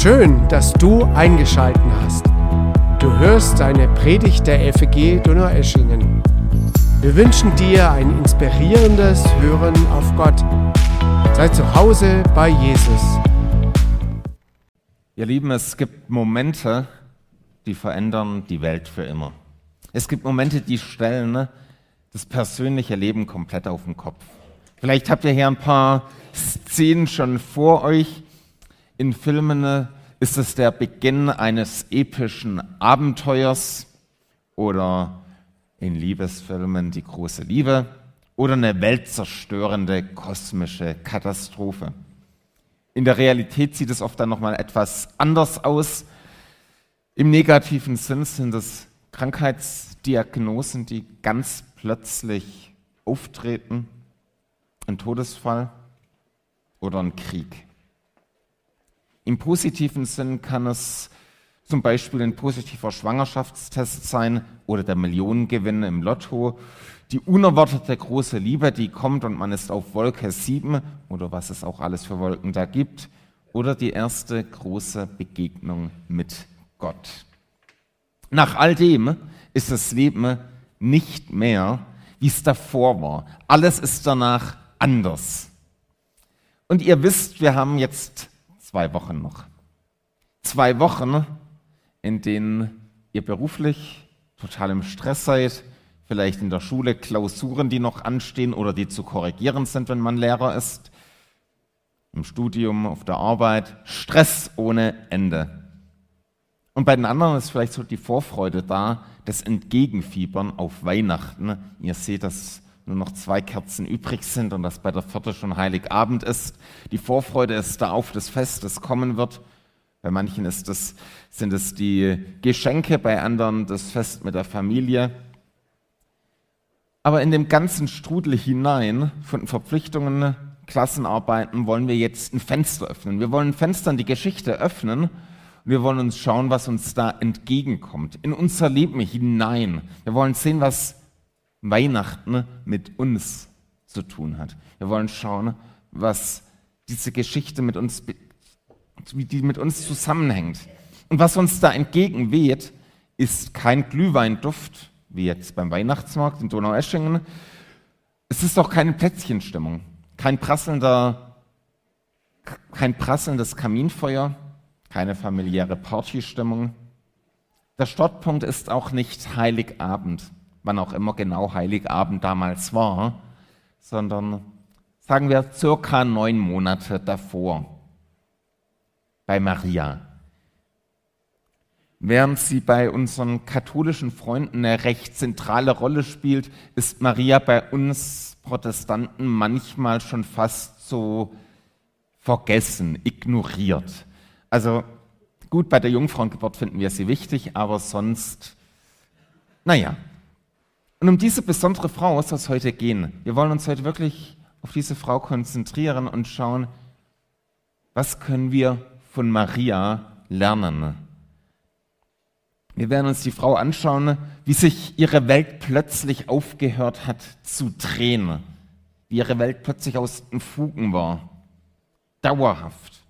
Schön, dass du eingeschalten hast. Du hörst eine Predigt der FEG Donaueschingen. Wir wünschen dir ein inspirierendes Hören auf Gott. Sei zu Hause bei Jesus. Ihr Lieben, es gibt Momente, die verändern die Welt für immer. Es gibt Momente, die stellen das persönliche Leben komplett auf den Kopf. Vielleicht habt ihr hier ein paar Szenen schon vor euch. In Filmen ist es der Beginn eines epischen Abenteuers oder in Liebesfilmen die große Liebe oder eine weltzerstörende kosmische Katastrophe. In der Realität sieht es oft dann nochmal etwas anders aus. Im negativen Sinn sind es Krankheitsdiagnosen, die ganz plötzlich auftreten, ein Todesfall oder ein Krieg. Im positiven Sinn kann es zum Beispiel ein positiver Schwangerschaftstest sein oder der Millionengewinn im Lotto, die unerwartete große Liebe, die kommt und man ist auf Wolke 7 oder was es auch alles für Wolken da gibt, oder die erste große Begegnung mit Gott. Nach all dem ist das Leben nicht mehr, wie es davor war. Alles ist danach anders. Und ihr wisst, wir haben jetzt zwei Wochen noch. Zwei Wochen, in denen ihr beruflich total im Stress seid, vielleicht in der Schule Klausuren, die noch anstehen oder die zu korrigieren sind, wenn man Lehrer ist, im Studium, auf der Arbeit, Stress ohne Ende. Und bei den anderen ist vielleicht so die Vorfreude da, das Entgegenfiebern auf Weihnachten. Ihr seht, dass nur noch zwei Kerzen übrig sind und dass bei der vierte schon Heiligabend ist. Die Vorfreude ist da auf das Fest, das kommen wird. Bei manchen ist das, sind es die Geschenke, bei anderen das Fest mit der Familie. Aber in dem ganzen Strudel hinein von Verpflichtungen, Klassenarbeiten wollen wir jetzt ein Fenster öffnen. Wir wollen ein Fenster in die Geschichte öffnen wir wollen uns schauen, was uns da entgegenkommt, in unser Leben hinein. Wir wollen sehen, was Weihnachten mit uns zu tun hat. Wir wollen schauen, was diese Geschichte mit uns, die mit uns zusammenhängt. Und was uns da entgegenweht, ist kein Glühweinduft, wie jetzt beim Weihnachtsmarkt in Donaueschingen. Es ist auch keine Plätzchenstimmung, kein prasselnder, kein prasselndes Kaminfeuer, keine familiäre Partystimmung. Der Startpunkt ist auch nicht Heiligabend, wann auch immer genau Heiligabend damals war, sondern sagen wir circa neun Monate davor bei Maria. Während sie bei unseren katholischen Freunden eine recht zentrale Rolle spielt, ist Maria bei uns Protestanten manchmal schon fast so vergessen, ignoriert. Also gut, bei der Jungfrauengeburt finden wir sie wichtig, aber sonst, naja. Und um diese besondere Frau soll es heute gehen. Wir wollen uns heute wirklich auf diese Frau konzentrieren und schauen, was können wir von Maria lernen. Wir werden uns die Frau anschauen, wie sich ihre Welt plötzlich aufgehört hat zu drehen, wie ihre Welt plötzlich aus den Fugen war, dauerhaft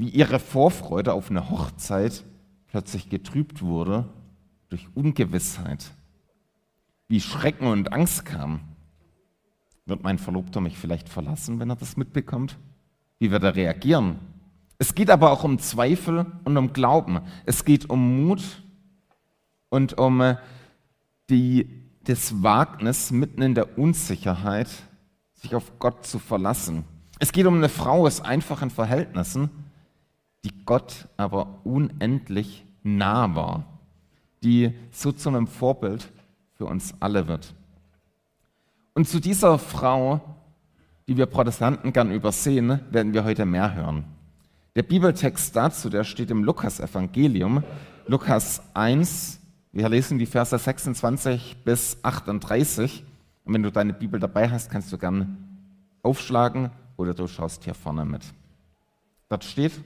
wie ihre Vorfreude auf eine Hochzeit plötzlich getrübt wurde durch Ungewissheit, wie Schrecken und Angst kamen. Wird mein Verlobter mich vielleicht verlassen, wenn er das mitbekommt? Wie wird er reagieren? Es geht aber auch um Zweifel und um Glauben. Es geht um Mut und um äh, die, das Wagnis, mitten in der Unsicherheit, sich auf Gott zu verlassen. Es geht um eine Frau aus einfachen Verhältnissen, die Gott aber unendlich nah war, die so zu einem Vorbild für uns alle wird. Und zu dieser Frau, die wir Protestanten gern übersehen, werden wir heute mehr hören. Der Bibeltext dazu, der steht im Lukas-Evangelium, Lukas 1, wir lesen die Verse 26 bis 38. Und wenn du deine Bibel dabei hast, kannst du gern aufschlagen oder du schaust hier vorne mit. Dort steht,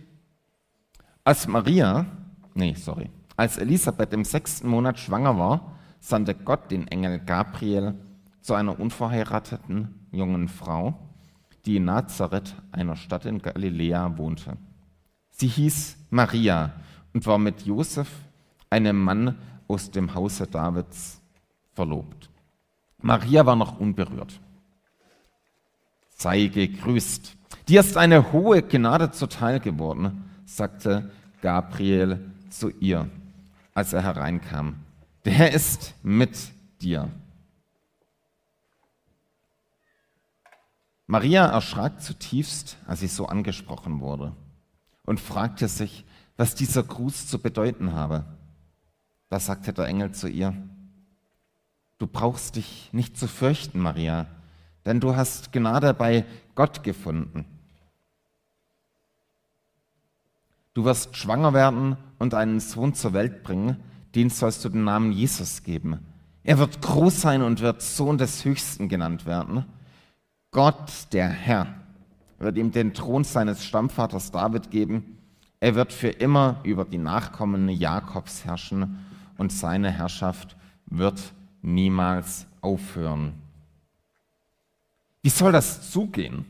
als Maria, nee, sorry, als Elisabeth im sechsten Monat schwanger war, sandte Gott den Engel Gabriel zu einer unverheirateten jungen Frau, die in Nazareth, einer Stadt in Galiläa, wohnte. Sie hieß Maria und war mit Josef, einem Mann aus dem Hause Davids, verlobt. Maria war noch unberührt. Sei gegrüßt. Dir ist eine hohe Gnade zuteil geworden, sagte Gabriel zu ihr, als er hereinkam. Der Herr ist mit dir. Maria erschrak zutiefst, als sie so angesprochen wurde und fragte sich, was dieser Gruß zu bedeuten habe. Da sagte der Engel zu ihr, du brauchst dich nicht zu fürchten, Maria, denn du hast Gnade bei Gott gefunden. Du wirst schwanger werden und einen Sohn zur Welt bringen, den sollst du den Namen Jesus geben. Er wird groß sein und wird Sohn des Höchsten genannt werden. Gott, der Herr, wird ihm den Thron seines Stammvaters David geben. Er wird für immer über die Nachkommen Jakobs herrschen und seine Herrschaft wird niemals aufhören. Wie soll das zugehen?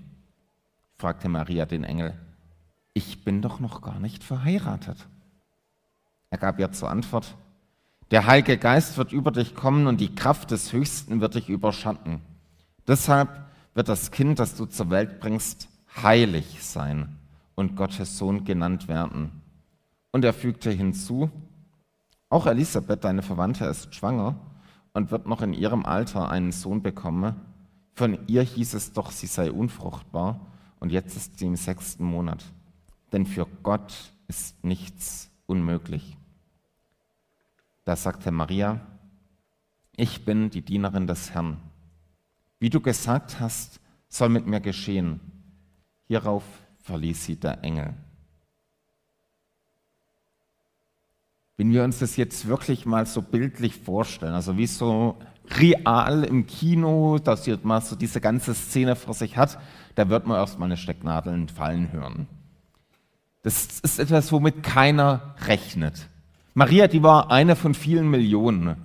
fragte Maria den Engel. Ich bin doch noch gar nicht verheiratet. Er gab ihr zur Antwort, der Heilige Geist wird über dich kommen und die Kraft des Höchsten wird dich überschatten. Deshalb wird das Kind, das du zur Welt bringst, heilig sein und Gottes Sohn genannt werden. Und er fügte hinzu, auch Elisabeth, deine Verwandte, ist schwanger und wird noch in ihrem Alter einen Sohn bekommen. Von ihr hieß es doch, sie sei unfruchtbar und jetzt ist sie im sechsten Monat. Denn für Gott ist nichts unmöglich. Da sagte Maria, ich bin die Dienerin des Herrn. Wie du gesagt hast, soll mit mir geschehen. Hierauf verließ sie der Engel. Wenn wir uns das jetzt wirklich mal so bildlich vorstellen, also wie so real im Kino, dass mal so diese ganze Szene vor sich hat, da wird man erstmal eine Stecknadel fallen hören. Das ist etwas, womit keiner rechnet. Maria, die war eine von vielen Millionen.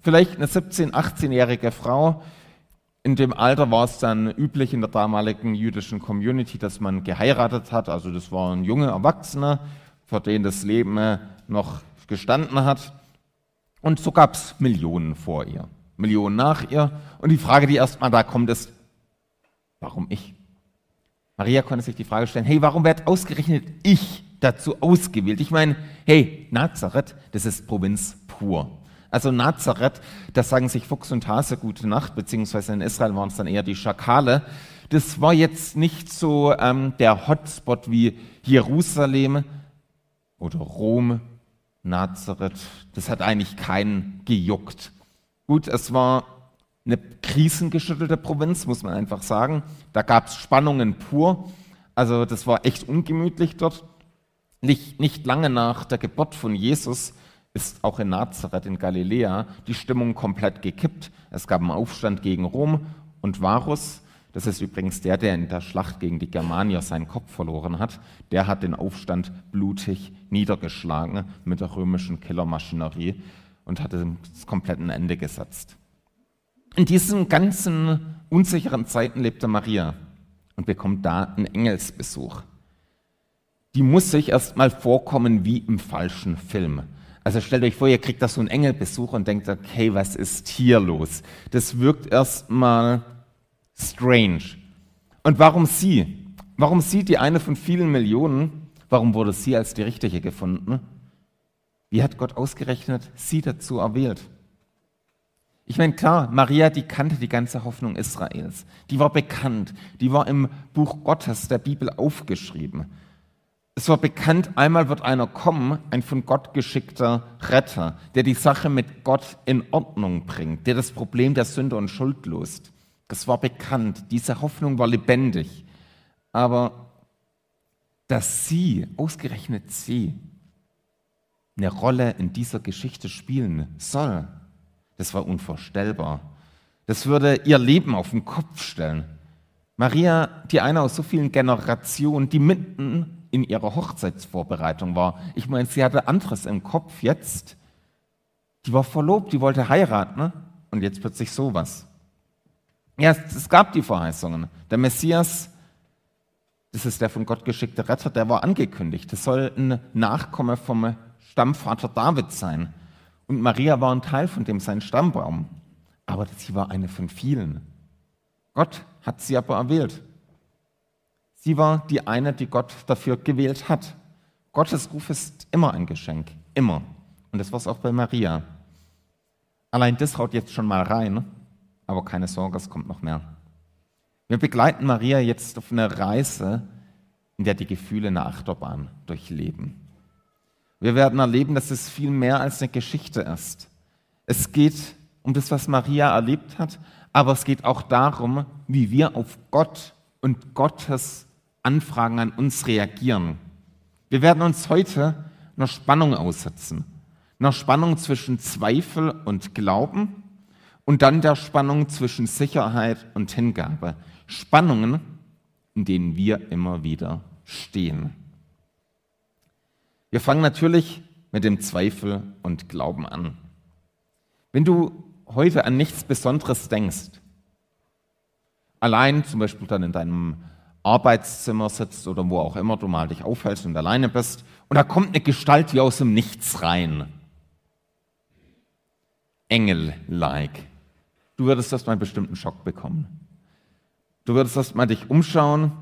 Vielleicht eine 17-, 18-jährige Frau. In dem Alter war es dann üblich in der damaligen jüdischen Community, dass man geheiratet hat. Also das war ein junger Erwachsener, für den das Leben noch gestanden hat. Und so gab es Millionen vor ihr, Millionen nach ihr. Und die Frage, die erstmal da kommt, ist, warum ich? Maria konnte sich die Frage stellen, hey, warum wird ausgerechnet ich dazu ausgewählt? Ich meine, hey, Nazareth, das ist Provinz pur. Also Nazareth, da sagen sich Fuchs und Hase gute Nacht, beziehungsweise in Israel waren es dann eher die Schakale. Das war jetzt nicht so ähm, der Hotspot wie Jerusalem oder Rom, Nazareth. Das hat eigentlich keinen gejuckt. Gut, es war eine krisengeschüttelte Provinz, muss man einfach sagen. Da gab es Spannungen pur. Also das war echt ungemütlich dort. Nicht, nicht lange nach der Geburt von Jesus ist auch in Nazareth in Galiläa die Stimmung komplett gekippt. Es gab einen Aufstand gegen Rom und Varus, das ist übrigens der, der in der Schlacht gegen die Germanier seinen Kopf verloren hat, der hat den Aufstand blutig niedergeschlagen mit der römischen Killermaschinerie und hat das komplette Ende gesetzt. In diesen ganzen unsicheren Zeiten lebte Maria und bekommt da einen Engelsbesuch. Die muss sich erstmal vorkommen wie im falschen Film. Also stellt euch vor, ihr kriegt da so einen Engelbesuch und denkt, okay, was ist hier los? Das wirkt erstmal strange. Und warum sie? Warum sie die eine von vielen Millionen? Warum wurde sie als die richtige gefunden? Wie hat Gott ausgerechnet sie dazu erwählt? Ich meine, klar, Maria, die kannte die ganze Hoffnung Israels. Die war bekannt. Die war im Buch Gottes, der Bibel, aufgeschrieben. Es war bekannt, einmal wird einer kommen, ein von Gott geschickter Retter, der die Sache mit Gott in Ordnung bringt, der das Problem der Sünde und Schuld löst. Das war bekannt. Diese Hoffnung war lebendig. Aber dass sie, ausgerechnet sie, eine Rolle in dieser Geschichte spielen soll, das war unvorstellbar. Das würde ihr Leben auf den Kopf stellen. Maria, die eine aus so vielen Generationen, die mitten in ihrer Hochzeitsvorbereitung war. Ich meine, sie hatte anderes im Kopf jetzt. Die war verlobt, die wollte heiraten ne? und jetzt plötzlich sowas. Ja, es gab die Verheißungen. Der Messias Das ist der von Gott geschickte Retter, der war angekündigt. Das soll ein Nachkomme vom Stammvater David sein. Und Maria war ein Teil von dem sein Stammbaum. Aber sie war eine von vielen. Gott hat sie aber erwählt. Sie war die eine, die Gott dafür gewählt hat. Gottes Ruf ist immer ein Geschenk, immer. Und das war es auch bei Maria. Allein das haut jetzt schon mal rein, aber keine Sorge, es kommt noch mehr. Wir begleiten Maria jetzt auf eine Reise, in der die Gefühle eine Achterbahn durchleben. Wir werden erleben, dass es viel mehr als eine Geschichte ist. Es geht um das, was Maria erlebt hat, aber es geht auch darum, wie wir auf Gott und Gottes Anfragen an uns reagieren. Wir werden uns heute einer Spannung aussetzen. Einer Spannung zwischen Zweifel und Glauben und dann der Spannung zwischen Sicherheit und Hingabe. Spannungen, in denen wir immer wieder stehen. Wir fangen natürlich mit dem Zweifel und Glauben an. Wenn du heute an nichts Besonderes denkst, allein zum Beispiel dann in deinem Arbeitszimmer sitzt oder wo auch immer du mal dich aufhältst und alleine bist und da kommt eine Gestalt wie aus dem Nichts rein. Engel-like. Du würdest erstmal einen bestimmten Schock bekommen. Du würdest erstmal dich umschauen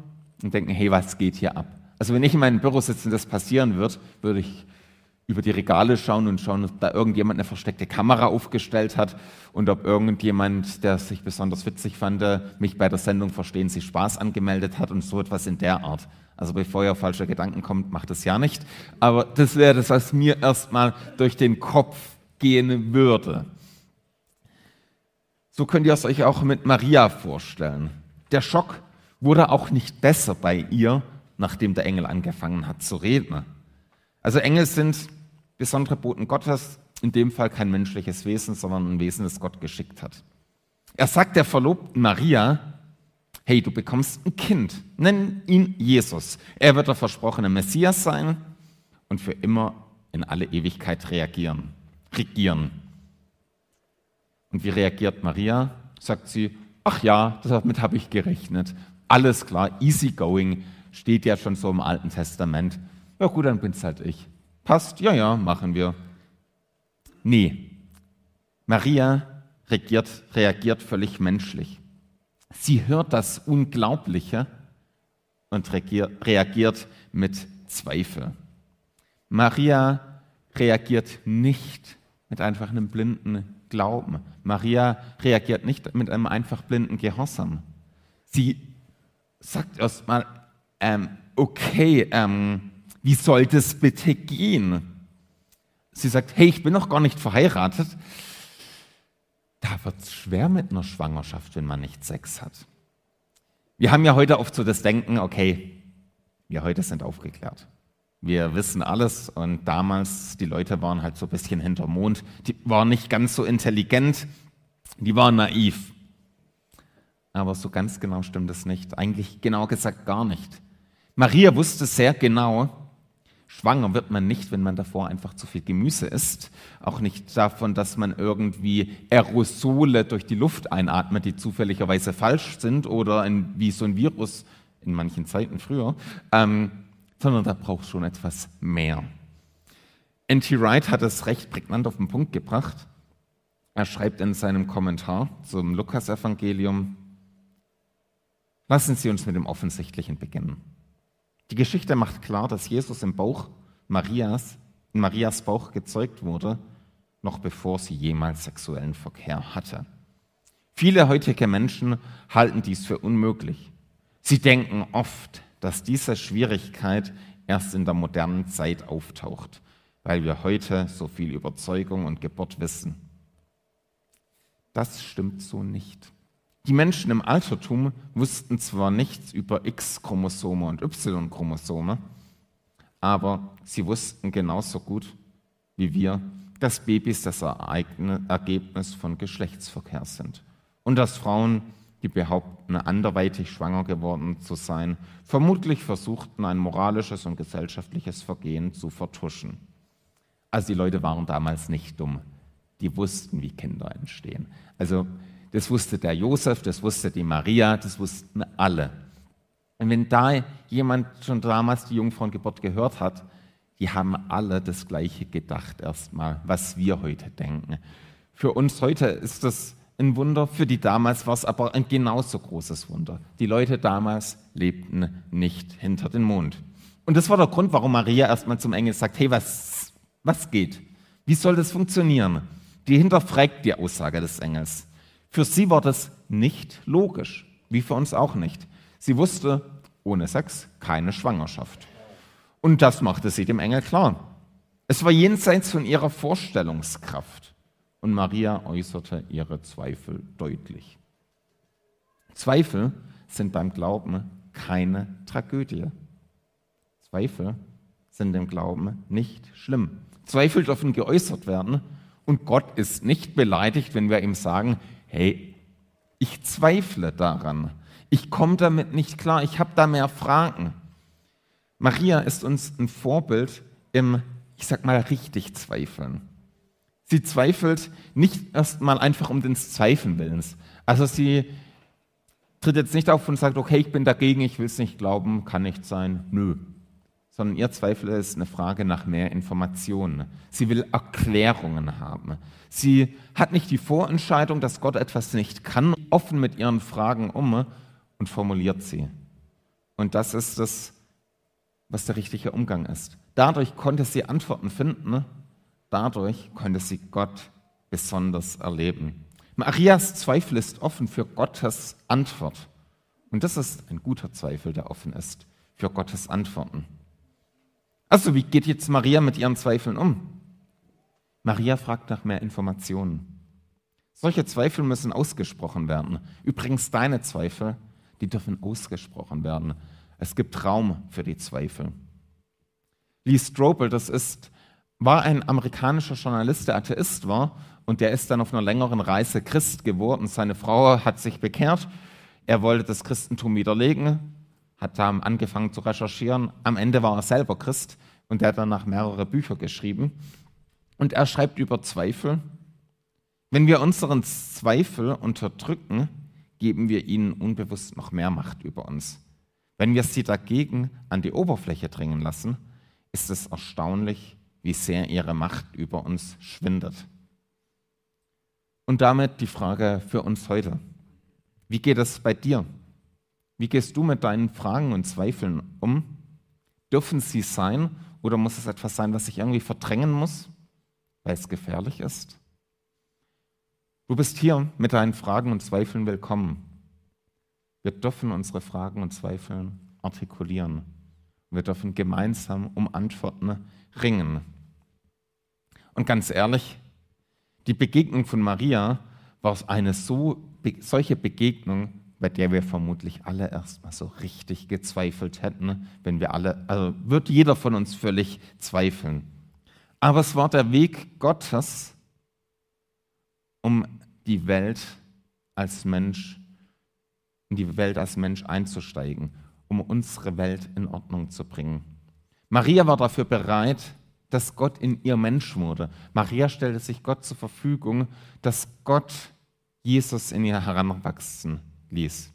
und denken, hey, was geht hier ab? Also wenn ich in meinem Büro sitze und das passieren wird, würde ich über die Regale schauen und schauen, ob da irgendjemand eine versteckte Kamera aufgestellt hat und ob irgendjemand, der sich besonders witzig fand, mich bei der Sendung Verstehen Sie Spaß angemeldet hat und so etwas in der Art. Also bevor ihr falsche Gedanken kommt, macht das ja nicht. Aber das wäre das, was mir erstmal durch den Kopf gehen würde. So könnt ihr es euch auch mit Maria vorstellen. Der Schock wurde auch nicht besser bei ihr, nachdem der Engel angefangen hat zu reden. Also Engel sind besondere Boten Gottes, in dem Fall kein menschliches Wesen, sondern ein Wesen, das Gott geschickt hat. Er sagt der Verlobten Maria, hey, du bekommst ein Kind, nenn ihn Jesus. Er wird der versprochene Messias sein und für immer in alle Ewigkeit reagieren, regieren. Und wie reagiert Maria? Sagt sie, ach ja, damit habe ich gerechnet. Alles klar, easy going, steht ja schon so im Alten Testament. Ja gut, dann bin's halt ich. Passt? Ja, ja, machen wir. Nee. Maria reagiert, reagiert völlig menschlich. Sie hört das Unglaubliche und reagiert mit Zweifel. Maria reagiert nicht mit einfach einem blinden Glauben. Maria reagiert nicht mit einem einfach blinden Gehorsam. Sie sagt erstmal, ähm, okay, ähm, wie soll das bitte gehen? Sie sagt, hey, ich bin noch gar nicht verheiratet. Da wird es schwer mit einer Schwangerschaft, wenn man nicht Sex hat. Wir haben ja heute oft so das Denken, okay, wir heute sind aufgeklärt. Wir wissen alles und damals, die Leute waren halt so ein bisschen hinter Mond, die waren nicht ganz so intelligent, die waren naiv. Aber so ganz genau stimmt es nicht. Eigentlich genau gesagt gar nicht. Maria wusste sehr genau, Schwanger wird man nicht, wenn man davor einfach zu viel Gemüse isst. Auch nicht davon, dass man irgendwie Aerosole durch die Luft einatmet, die zufälligerweise falsch sind oder ein, wie so ein Virus in manchen Zeiten früher, ähm, sondern da braucht schon etwas mehr. N.T. Wright hat es recht prägnant auf den Punkt gebracht. Er schreibt in seinem Kommentar zum Lukasevangelium, lassen Sie uns mit dem Offensichtlichen beginnen. Die Geschichte macht klar, dass Jesus im Bauch Marias, in Marias Bauch gezeugt wurde, noch bevor sie jemals sexuellen Verkehr hatte. Viele heutige Menschen halten dies für unmöglich. Sie denken oft, dass diese Schwierigkeit erst in der modernen Zeit auftaucht, weil wir heute so viel Überzeugung und Geburt wissen. Das stimmt so nicht. Die Menschen im Altertum wussten zwar nichts über X-Chromosome und Y-Chromosome, aber sie wussten genauso gut wie wir, dass Babys das Ergebnis von Geschlechtsverkehr sind und dass Frauen, die behaupten, anderweitig schwanger geworden zu sein, vermutlich versuchten, ein moralisches und gesellschaftliches Vergehen zu vertuschen. Also die Leute waren damals nicht dumm. Die wussten, wie Kinder entstehen. Also das wusste der Josef, das wusste die Maria, das wussten alle. Und wenn da jemand schon damals die Jungfrauengeburt gehört hat, die haben alle das Gleiche gedacht erstmal, was wir heute denken. Für uns heute ist das ein Wunder, für die damals war es aber ein genauso großes Wunder. Die Leute damals lebten nicht hinter den Mond. Und das war der Grund, warum Maria erstmal zum Engel sagt, hey, was, was geht? Wie soll das funktionieren? Die hinterfragt die Aussage des Engels. Für sie war das nicht logisch, wie für uns auch nicht. Sie wusste, ohne Sex keine Schwangerschaft. Und das machte sie dem Engel klar. Es war jenseits von ihrer Vorstellungskraft. Und Maria äußerte ihre Zweifel deutlich. Zweifel sind beim Glauben keine Tragödie. Zweifel sind im Glauben nicht schlimm. Zweifel dürfen geäußert werden und Gott ist nicht beleidigt, wenn wir ihm sagen, hey, ich zweifle daran, ich komme damit nicht klar, ich habe da mehr Fragen. Maria ist uns ein Vorbild im, ich sag mal, richtig Zweifeln. Sie zweifelt nicht erstmal einfach um des Zweifeln willens. Also sie tritt jetzt nicht auf und sagt, okay, ich bin dagegen, ich will es nicht glauben, kann nicht sein. Nö. Sondern ihr Zweifel ist eine Frage nach mehr Informationen. Sie will Erklärungen haben. Sie hat nicht die Vorentscheidung, dass Gott etwas nicht kann, offen mit ihren Fragen um und formuliert sie. Und das ist das, was der richtige Umgang ist. Dadurch konnte sie Antworten finden, dadurch konnte sie Gott besonders erleben. Marias Zweifel ist offen für Gottes Antwort. Und das ist ein guter Zweifel, der offen ist für Gottes Antworten. Also, wie geht jetzt Maria mit ihren Zweifeln um? Maria fragt nach mehr Informationen. Solche Zweifel müssen ausgesprochen werden. Übrigens, deine Zweifel die dürfen ausgesprochen werden. Es gibt Raum für die Zweifel. Lee Strobel, das ist, war ein amerikanischer Journalist, der Atheist war und der ist dann auf einer längeren Reise Christ geworden. Seine Frau hat sich bekehrt. Er wollte das Christentum widerlegen, hat da angefangen zu recherchieren. Am Ende war er selber Christ und er hat danach mehrere Bücher geschrieben. Und er schreibt über Zweifel. Wenn wir unseren Zweifel unterdrücken, geben wir ihnen unbewusst noch mehr Macht über uns. Wenn wir sie dagegen an die Oberfläche dringen lassen, ist es erstaunlich, wie sehr ihre Macht über uns schwindet. Und damit die Frage für uns heute. Wie geht es bei dir? Wie gehst du mit deinen Fragen und Zweifeln um? Dürfen sie sein oder muss es etwas sein, was ich irgendwie verdrängen muss, weil es gefährlich ist? Du bist hier mit deinen Fragen und Zweifeln willkommen. Wir dürfen unsere Fragen und Zweifel artikulieren. Wir dürfen gemeinsam um Antworten ringen. Und ganz ehrlich, die Begegnung von Maria war eine so, solche Begegnung, bei der wir vermutlich alle erstmal so richtig gezweifelt hätten, wenn wir alle, also wird jeder von uns völlig zweifeln. Aber es war der Weg Gottes, um die Welt als Mensch, in die Welt als Mensch einzusteigen, um unsere Welt in Ordnung zu bringen. Maria war dafür bereit, dass Gott in ihr Mensch wurde. Maria stellte sich Gott zur Verfügung, dass Gott Jesus in ihr heranwachsen ließ.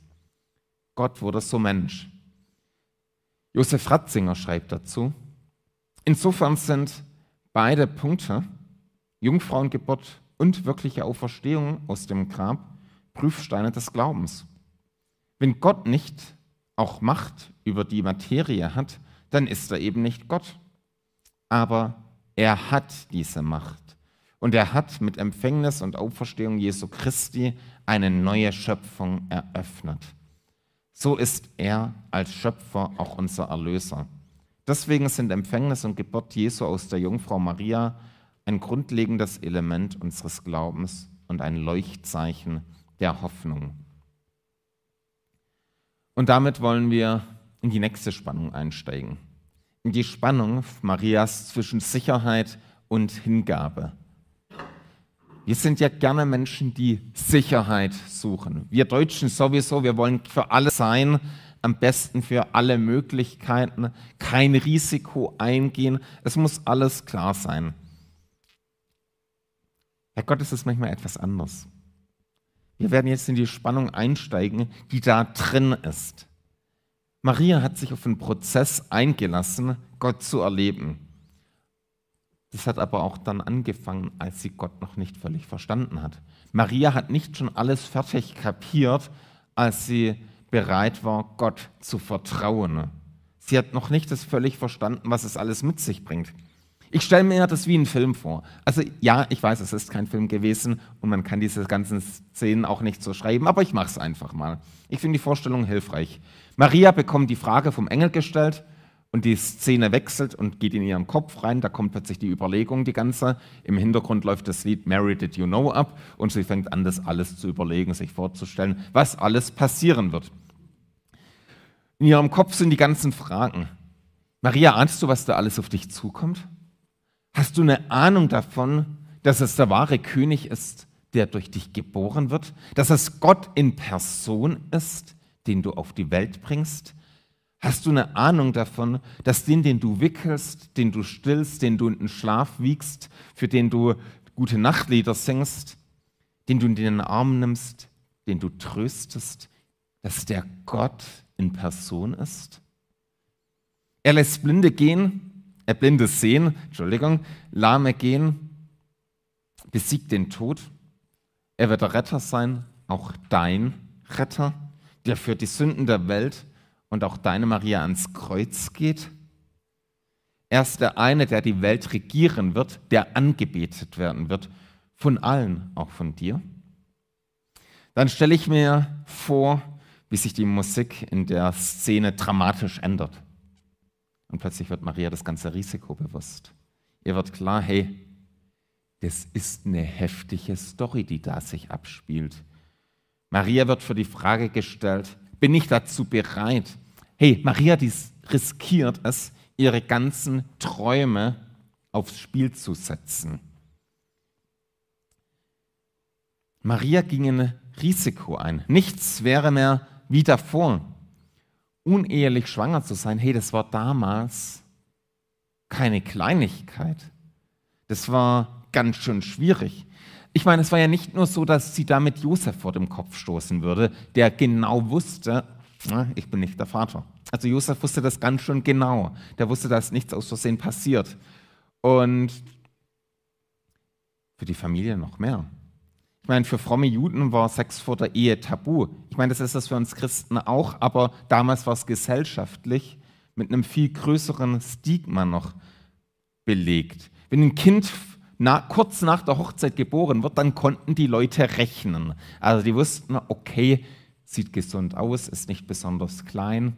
Gott wurde so Mensch. Josef Ratzinger schreibt dazu, insofern sind beide Punkte, Jungfrauengeburt und wirkliche Auferstehung aus dem Grab Prüfsteine des Glaubens. Wenn Gott nicht auch Macht über die Materie hat, dann ist er eben nicht Gott. Aber er hat diese Macht. Und er hat mit Empfängnis und Auferstehung Jesu Christi eine neue Schöpfung eröffnet. So ist er als Schöpfer auch unser Erlöser. Deswegen sind Empfängnis und Geburt Jesu aus der Jungfrau Maria ein grundlegendes Element unseres Glaubens und ein Leuchtzeichen der Hoffnung. Und damit wollen wir in die nächste Spannung einsteigen. In die Spannung Marias zwischen Sicherheit und Hingabe. Wir sind ja gerne Menschen, die Sicherheit suchen. Wir Deutschen sowieso, wir wollen für alle sein, am besten für alle Möglichkeiten, kein Risiko eingehen. Es muss alles klar sein. Bei Gott ist es manchmal etwas anders. Wir werden jetzt in die Spannung einsteigen, die da drin ist. Maria hat sich auf einen Prozess eingelassen, Gott zu erleben. Das hat aber auch dann angefangen, als sie Gott noch nicht völlig verstanden hat. Maria hat nicht schon alles fertig kapiert, als sie bereit war, Gott zu vertrauen. Sie hat noch nicht das völlig verstanden, was es alles mit sich bringt. Ich stelle mir das wie ein Film vor. Also ja, ich weiß, es ist kein Film gewesen und man kann diese ganzen Szenen auch nicht so schreiben, aber ich mache es einfach mal. Ich finde die Vorstellung hilfreich. Maria bekommt die Frage vom Engel gestellt und die Szene wechselt und geht in ihren Kopf rein. Da kommt plötzlich die Überlegung, die ganze. Im Hintergrund läuft das Lied Mary Did You Know ab und sie fängt an, das alles zu überlegen, sich vorzustellen, was alles passieren wird. In ihrem Kopf sind die ganzen Fragen. Maria, ahnst du, was da alles auf dich zukommt? Hast du eine Ahnung davon, dass es der wahre König ist, der durch dich geboren wird? Dass es Gott in Person ist, den du auf die Welt bringst? Hast du eine Ahnung davon, dass den, den du wickelst, den du stillst, den du in den Schlaf wiegst, für den du gute Nachtlieder singst, den du in den Arm nimmst, den du tröstest, dass der Gott in Person ist? Er lässt Blinde gehen, er Blinde sehen, Entschuldigung, Lahme gehen, besiegt den Tod. Er wird der Retter sein, auch dein Retter, der für die Sünden der Welt und auch deine Maria ans Kreuz geht? Er ist der eine, der die Welt regieren wird, der angebetet werden wird, von allen, auch von dir. Dann stelle ich mir vor, wie sich die Musik in der Szene dramatisch ändert. Und plötzlich wird Maria das ganze Risiko bewusst. Ihr wird klar, hey, das ist eine heftige Story, die da sich abspielt. Maria wird für die Frage gestellt, bin ich dazu bereit, Hey, Maria, die riskiert es, ihre ganzen Träume aufs Spiel zu setzen. Maria ging ein Risiko ein. Nichts wäre mehr wie davor. Unehelich schwanger zu sein, hey, das war damals keine Kleinigkeit. Das war ganz schön schwierig. Ich meine, es war ja nicht nur so, dass sie damit Josef vor dem Kopf stoßen würde, der genau wusste, ich bin nicht der Vater. Also Josef wusste das ganz schön genau. Der wusste, dass nichts aus Versehen passiert. Und für die Familie noch mehr. Ich meine, für fromme Juden war Sex vor der Ehe tabu. Ich meine, das ist das für uns Christen auch, aber damals war es gesellschaftlich mit einem viel größeren Stigma noch belegt. Wenn ein Kind na, kurz nach der Hochzeit geboren wird, dann konnten die Leute rechnen. Also die wussten, okay, sieht gesund aus, ist nicht besonders klein.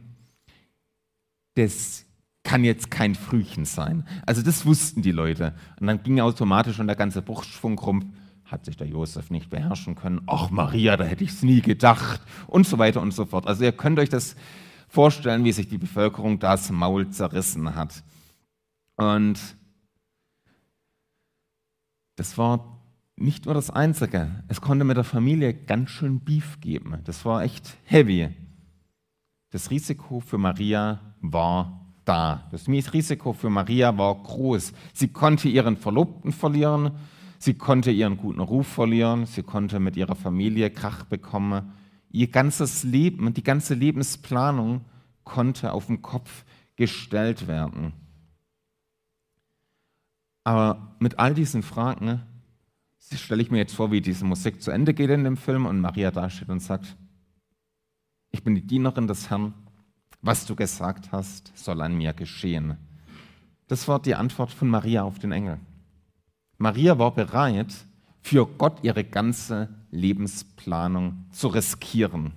Das kann jetzt kein Frühchen sein. Also das wussten die Leute. Und dann ging automatisch schon der ganze Brustschwung rum, hat sich der Josef nicht beherrschen können. Ach Maria, da hätte ich es nie gedacht. Und so weiter und so fort. Also ihr könnt euch das vorstellen, wie sich die Bevölkerung das Maul zerrissen hat. Und das war nicht nur das Einzige. Es konnte mit der Familie ganz schön Beef geben. Das war echt heavy. Das Risiko für Maria war da. Das Risiko für Maria war groß. Sie konnte ihren Verlobten verlieren, sie konnte ihren guten Ruf verlieren, sie konnte mit ihrer Familie Krach bekommen. Ihr ganzes Leben, die ganze Lebensplanung konnte auf den Kopf gestellt werden. Aber mit all diesen Fragen stelle ich mir jetzt vor, wie diese Musik zu Ende geht in dem Film und Maria dasteht und sagt, ich bin die Dienerin des Herrn, was du gesagt hast, soll an mir geschehen. Das war die Antwort von Maria auf den Engel. Maria war bereit, für Gott ihre ganze Lebensplanung zu riskieren.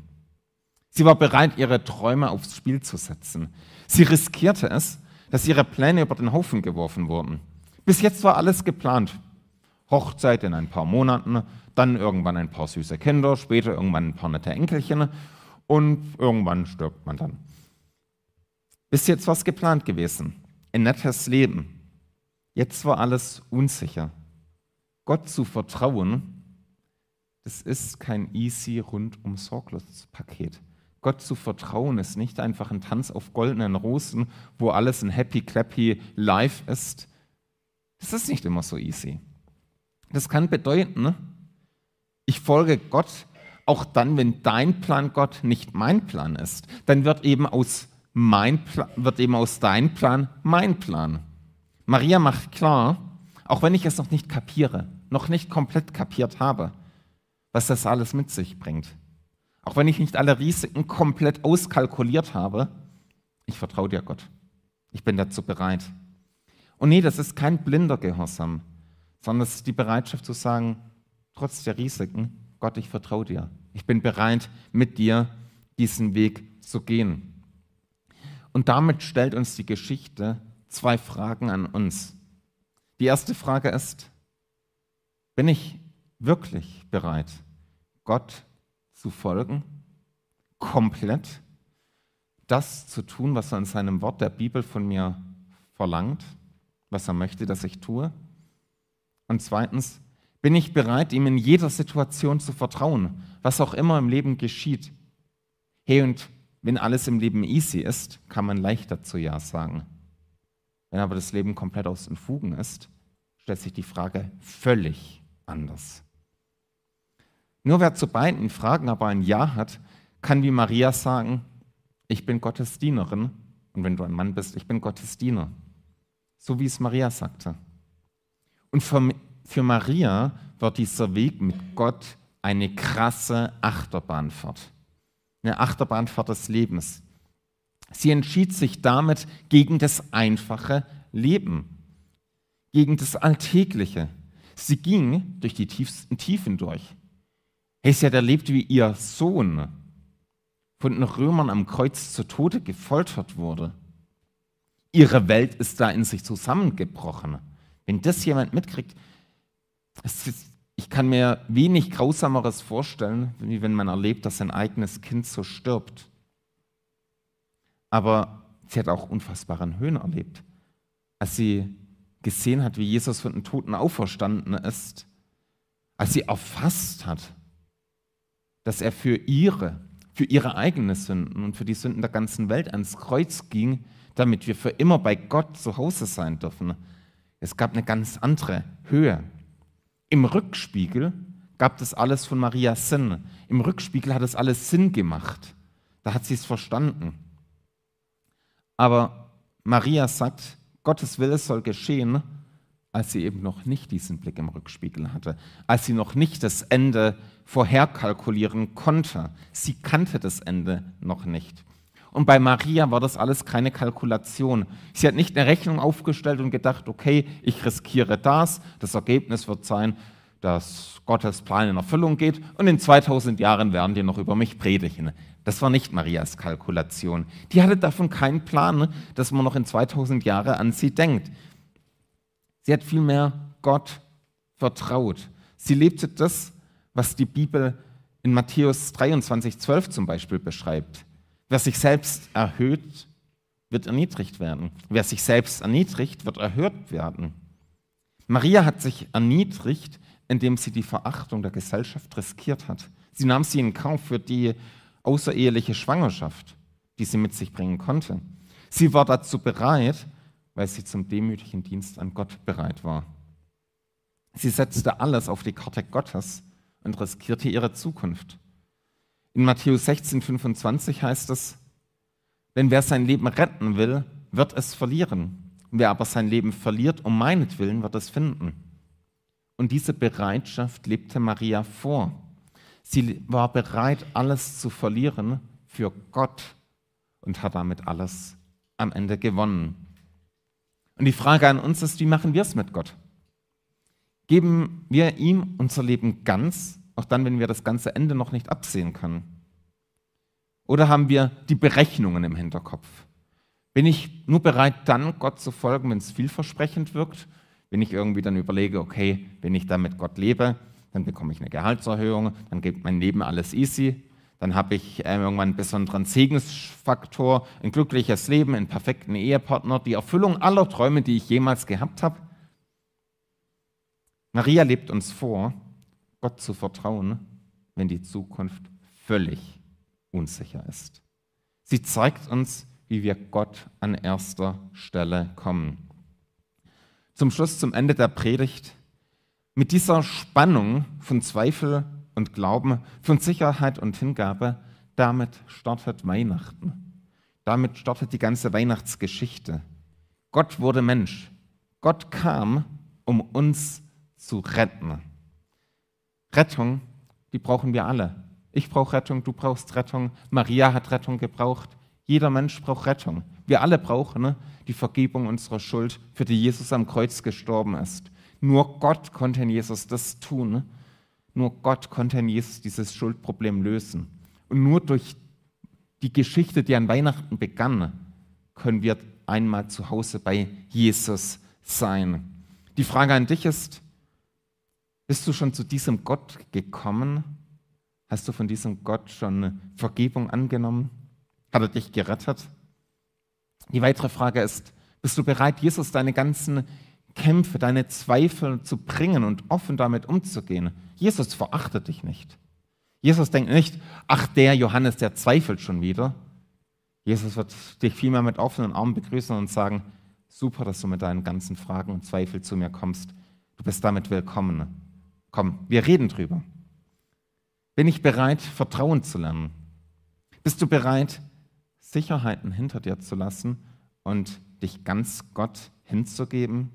Sie war bereit, ihre Träume aufs Spiel zu setzen. Sie riskierte es, dass ihre Pläne über den Haufen geworfen wurden. Bis jetzt war alles geplant. Hochzeit in ein paar Monaten, dann irgendwann ein paar süße Kinder, später irgendwann ein paar nette Enkelchen und irgendwann stirbt man dann. Bis jetzt was geplant gewesen, ein nettes Leben. Jetzt war alles unsicher. Gott zu vertrauen, das ist kein easy rundum sorglos Paket. Gott zu vertrauen ist nicht einfach ein Tanz auf goldenen Rosen, wo alles ein happy clappy life ist. Das ist nicht immer so easy. Das kann bedeuten, ich folge Gott auch dann, wenn dein Plan Gott nicht mein Plan ist. Dann wird eben aus mein Plan, wird eben aus dein Plan mein Plan. Maria macht klar, auch wenn ich es noch nicht kapiere, noch nicht komplett kapiert habe, was das alles mit sich bringt. Auch wenn ich nicht alle Risiken komplett auskalkuliert habe, ich vertraue dir, Gott. Ich bin dazu bereit. Und nee, das ist kein blinder Gehorsam, sondern es ist die Bereitschaft zu sagen, trotz der Risiken, Gott, ich vertraue dir. Ich bin bereit, mit dir diesen Weg zu gehen. Und damit stellt uns die Geschichte zwei Fragen an uns. Die erste Frage ist, bin ich wirklich bereit, Gott zu folgen, komplett das zu tun, was er in seinem Wort der Bibel von mir verlangt, was er möchte, dass ich tue? Und zweitens, bin ich bereit, ihm in jeder Situation zu vertrauen, was auch immer im Leben geschieht? Hey, und wenn alles im Leben easy ist, kann man leichter zu Ja sagen. Wenn aber das Leben komplett aus den Fugen ist, stellt sich die Frage völlig anders. Nur wer zu beiden Fragen aber ein Ja hat, kann wie Maria sagen, ich bin Gottes Dienerin und wenn du ein Mann bist, ich bin Gottes Diener. So wie es Maria sagte. Und für, für Maria wird dieser Weg mit Gott eine krasse Achterbahnfahrt. Eine Achterbahnfahrt des Lebens. Sie entschied sich damit gegen das einfache Leben, gegen das Alltägliche. Sie ging durch die tiefsten Tiefen durch. Hey, hat erlebt, wie ihr Sohn von den Römern am Kreuz zu Tode gefoltert wurde. Ihre Welt ist da in sich zusammengebrochen. Wenn das jemand mitkriegt, ist, ich kann mir wenig Grausameres vorstellen, wie wenn man erlebt, dass sein eigenes Kind so stirbt. Aber sie hat auch unfassbaren Höhen erlebt. Als sie gesehen hat, wie Jesus von den Toten auferstanden ist, als sie erfasst hat, dass er für ihre, für ihre eigenen Sünden und für die Sünden der ganzen Welt ans Kreuz ging, damit wir für immer bei Gott zu Hause sein dürfen. Es gab eine ganz andere Höhe. Im Rückspiegel gab das alles von Maria Sinn. Im Rückspiegel hat es alles Sinn gemacht. Da hat sie es verstanden. Aber Maria sagt, Gottes Wille soll geschehen, als sie eben noch nicht diesen Blick im Rückspiegel hatte, als sie noch nicht das Ende vorherkalkulieren konnte. Sie kannte das Ende noch nicht. Und bei Maria war das alles keine Kalkulation. Sie hat nicht eine Rechnung aufgestellt und gedacht, okay, ich riskiere das, das Ergebnis wird sein, dass Gottes Plan in Erfüllung geht und in 2000 Jahren werden die noch über mich predigen. Das war nicht Marias Kalkulation. Die hatte davon keinen Plan, dass man noch in 2000 Jahren an sie denkt. Sie hat vielmehr Gott vertraut. Sie lebte das, was die Bibel in Matthäus 23, 12 zum Beispiel beschreibt. Wer sich selbst erhöht, wird erniedrigt werden. Wer sich selbst erniedrigt, wird erhöht werden. Maria hat sich erniedrigt, indem sie die Verachtung der Gesellschaft riskiert hat. Sie nahm sie in Kauf für die außereheliche Schwangerschaft, die sie mit sich bringen konnte. Sie war dazu bereit, weil sie zum demütigen Dienst an Gott bereit war. Sie setzte alles auf die Karte Gottes und riskierte ihre Zukunft. In Matthäus 16, 25 heißt es, denn wer sein Leben retten will, wird es verlieren. Wer aber sein Leben verliert, um meinetwillen, wird es finden. Und diese Bereitschaft lebte Maria vor. Sie war bereit, alles zu verlieren für Gott und hat damit alles am Ende gewonnen. Und die Frage an uns ist, wie machen wir es mit Gott? Geben wir ihm unser Leben ganz auch dann, wenn wir das ganze Ende noch nicht absehen können? Oder haben wir die Berechnungen im Hinterkopf? Bin ich nur bereit, dann Gott zu folgen, wenn es vielversprechend wirkt? Wenn ich irgendwie dann überlege, okay, wenn ich da mit Gott lebe, dann bekomme ich eine Gehaltserhöhung, dann geht mein Leben alles easy, dann habe ich äh, irgendwann einen besonderen Segensfaktor, ein glückliches Leben, einen perfekten Ehepartner, die Erfüllung aller Träume, die ich jemals gehabt habe. Maria lebt uns vor, Gott zu vertrauen, wenn die Zukunft völlig unsicher ist. Sie zeigt uns, wie wir Gott an erster Stelle kommen. Zum Schluss, zum Ende der Predigt, mit dieser Spannung von Zweifel und Glauben, von Sicherheit und Hingabe, damit startet Weihnachten. Damit startet die ganze Weihnachtsgeschichte. Gott wurde Mensch. Gott kam, um uns zu retten. Rettung, die brauchen wir alle. Ich brauche Rettung, du brauchst Rettung, Maria hat Rettung gebraucht. Jeder Mensch braucht Rettung. Wir alle brauchen ne, die Vergebung unserer Schuld, für die Jesus am Kreuz gestorben ist. Nur Gott konnte in Jesus das tun. Ne? Nur Gott konnte in Jesus dieses Schuldproblem lösen. Und nur durch die Geschichte, die an Weihnachten begann, können wir einmal zu Hause bei Jesus sein. Die Frage an dich ist, bist du schon zu diesem Gott gekommen? Hast du von diesem Gott schon Vergebung angenommen? Hat er dich gerettet? Die weitere Frage ist, bist du bereit, Jesus deine ganzen Kämpfe, deine Zweifel zu bringen und offen damit umzugehen? Jesus verachtet dich nicht. Jesus denkt nicht, ach der Johannes, der zweifelt schon wieder. Jesus wird dich vielmehr mit offenen Armen begrüßen und sagen, super, dass du mit deinen ganzen Fragen und Zweifeln zu mir kommst. Du bist damit willkommen. Komm, wir reden drüber. Bin ich bereit, Vertrauen zu lernen? Bist du bereit, Sicherheiten hinter dir zu lassen und dich ganz Gott hinzugeben?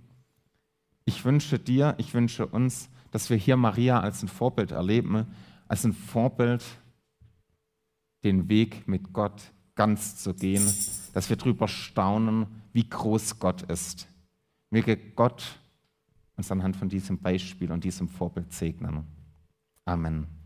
Ich wünsche dir, ich wünsche uns, dass wir hier Maria als ein Vorbild erleben, als ein Vorbild, den Weg mit Gott ganz zu gehen, dass wir darüber staunen, wie groß Gott ist. Möge Gott uns anhand von diesem Beispiel und diesem Vorbild segnen. Amen.